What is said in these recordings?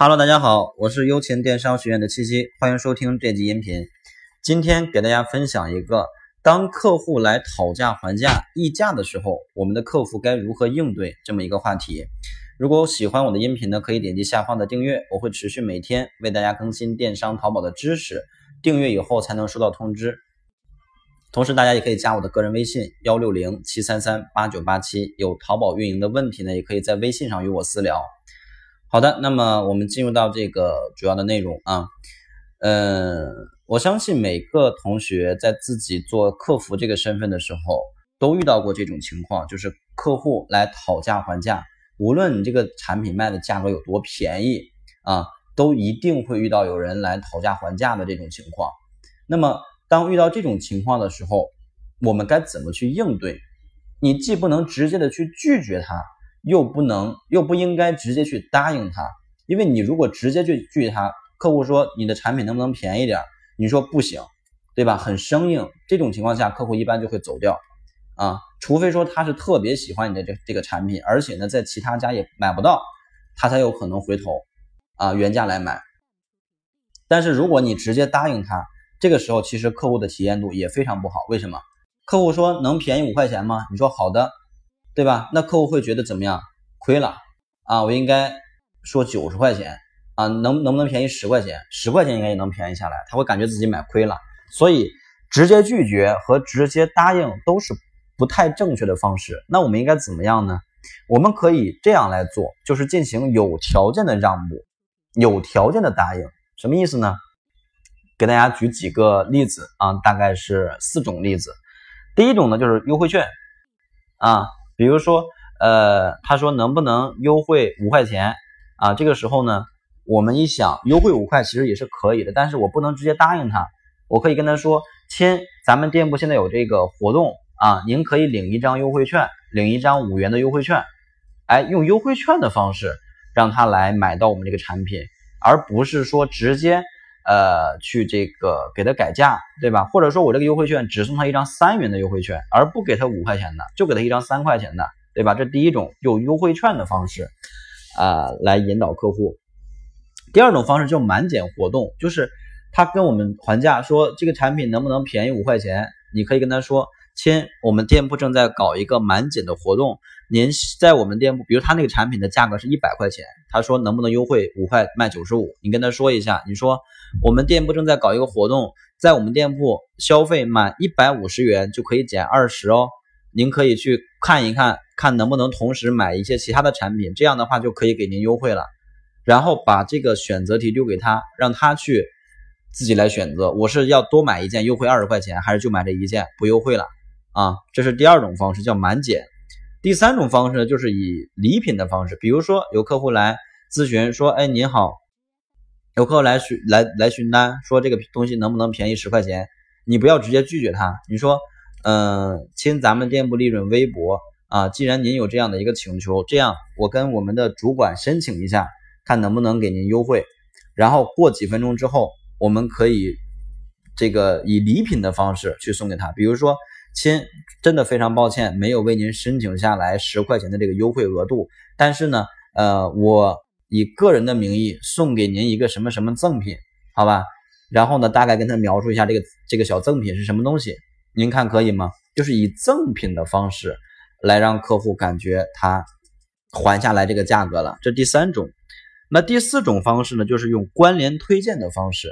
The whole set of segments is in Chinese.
Hello，大家好，我是优勤电商学院的七七，欢迎收听这集音频。今天给大家分享一个，当客户来讨价还价、议价的时候，我们的客服该如何应对这么一个话题。如果喜欢我的音频呢，可以点击下方的订阅，我会持续每天为大家更新电商淘宝的知识，订阅以后才能收到通知。同时，大家也可以加我的个人微信幺六零七三三八九八七，有淘宝运营的问题呢，也可以在微信上与我私聊。好的，那么我们进入到这个主要的内容啊，嗯，我相信每个同学在自己做客服这个身份的时候，都遇到过这种情况，就是客户来讨价还价，无论你这个产品卖的价格有多便宜啊，都一定会遇到有人来讨价还价的这种情况。那么，当遇到这种情况的时候，我们该怎么去应对？你既不能直接的去拒绝他。又不能，又不应该直接去答应他，因为你如果直接去拒绝他，客户说你的产品能不能便宜点，你说不行，对吧？很生硬，这种情况下，客户一般就会走掉啊，除非说他是特别喜欢你的这这个产品，而且呢，在其他家也买不到，他才有可能回头啊原价来买。但是如果你直接答应他，这个时候其实客户的体验度也非常不好。为什么？客户说能便宜五块钱吗？你说好的。对吧？那客户会觉得怎么样？亏了啊！我应该说九十块钱啊，能能不能便宜十块钱？十块钱应该也能便宜下来。他会感觉自己买亏了，所以直接拒绝和直接答应都是不太正确的方式。那我们应该怎么样呢？我们可以这样来做，就是进行有条件的让步，有条件的答应。什么意思呢？给大家举几个例子啊，大概是四种例子。第一种呢，就是优惠券啊。比如说，呃，他说能不能优惠五块钱啊？这个时候呢，我们一想，优惠五块其实也是可以的，但是我不能直接答应他，我可以跟他说，亲，咱们店铺现在有这个活动啊，您可以领一张优惠券，领一张五元的优惠券，哎，用优惠券的方式让他来买到我们这个产品，而不是说直接。呃，去这个给他改价，对吧？或者说我这个优惠券只送他一张三元的优惠券，而不给他五块钱的，就给他一张三块钱的，对吧？这第一种用优惠券的方式啊来引导客户。第二种方式叫满减活动，就是他跟我们还价说这个产品能不能便宜五块钱，你可以跟他说。亲，我们店铺正在搞一个满减的活动，您在我们店铺，比如他那个产品的价格是一百块钱，他说能不能优惠五块卖九十五？你跟他说一下，你说我们店铺正在搞一个活动，在我们店铺消费满一百五十元就可以减二十哦，您可以去看一看，看能不能同时买一些其他的产品，这样的话就可以给您优惠了。然后把这个选择题丢给他，让他去自己来选择，我是要多买一件优惠二十块钱，还是就买这一件不优惠了？啊，这是第二种方式，叫满减。第三种方式呢，就是以礼品的方式，比如说有客户来咨询说：“哎，您好，有客来询来来询单，说这个东西能不能便宜十块钱？”你不要直接拒绝他，你说：“嗯，亲，咱们店铺利润微薄啊，既然您有这样的一个请求，这样我跟我们的主管申请一下，看能不能给您优惠。然后过几分钟之后，我们可以这个以礼品的方式去送给他，比如说。”亲，真的非常抱歉，没有为您申请下来十块钱的这个优惠额度。但是呢，呃，我以个人的名义送给您一个什么什么赠品，好吧？然后呢，大概跟他描述一下这个这个小赠品是什么东西，您看可以吗？就是以赠品的方式来让客户感觉他还下来这个价格了。这第三种。那第四种方式呢，就是用关联推荐的方式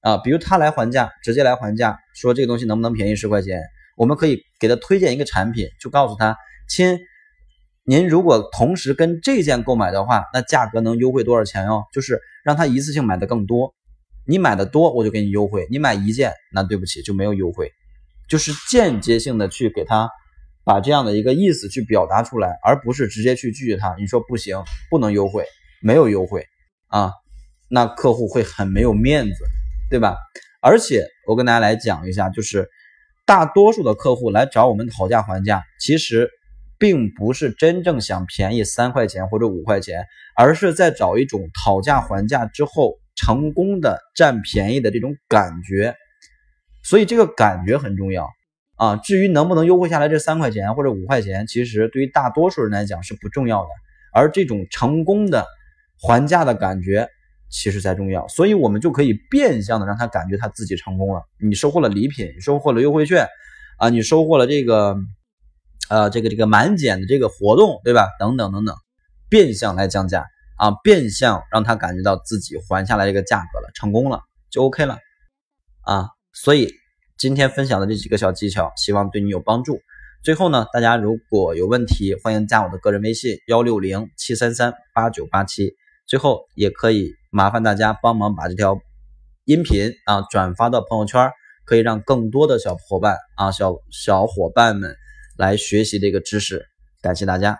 啊，比如他来还价，直接来还价，说这个东西能不能便宜十块钱？我们可以给他推荐一个产品，就告诉他，亲，您如果同时跟这件购买的话，那价格能优惠多少钱哦？就是让他一次性买的更多，你买的多我就给你优惠，你买一件那对不起就没有优惠，就是间接性的去给他把这样的一个意思去表达出来，而不是直接去拒绝他。你说不行，不能优惠，没有优惠啊，那客户会很没有面子，对吧？而且我跟大家来讲一下，就是。大多数的客户来找我们讨价还价，其实并不是真正想便宜三块钱或者五块钱，而是在找一种讨价还价之后成功的占便宜的这种感觉。所以这个感觉很重要啊。至于能不能优惠下来这三块钱或者五块钱，其实对于大多数人来讲是不重要的。而这种成功的还价的感觉，其实才重要。所以我们就可以变相的让他感觉他自己成功了。你收获了礼品，收获了优惠券，啊，你收获了这个，呃，这个这个满减的这个活动，对吧？等等等等，变相来降价啊，变相让他感觉到自己还下来这个价格了，成功了就 OK 了啊。所以今天分享的这几个小技巧，希望对你有帮助。最后呢，大家如果有问题，欢迎加我的个人微信幺六零七三三八九八七。最后也可以麻烦大家帮忙把这条音频啊转发到朋友圈，可以让更多的小伙伴啊小小伙伴们来学习这个知识。感谢大家。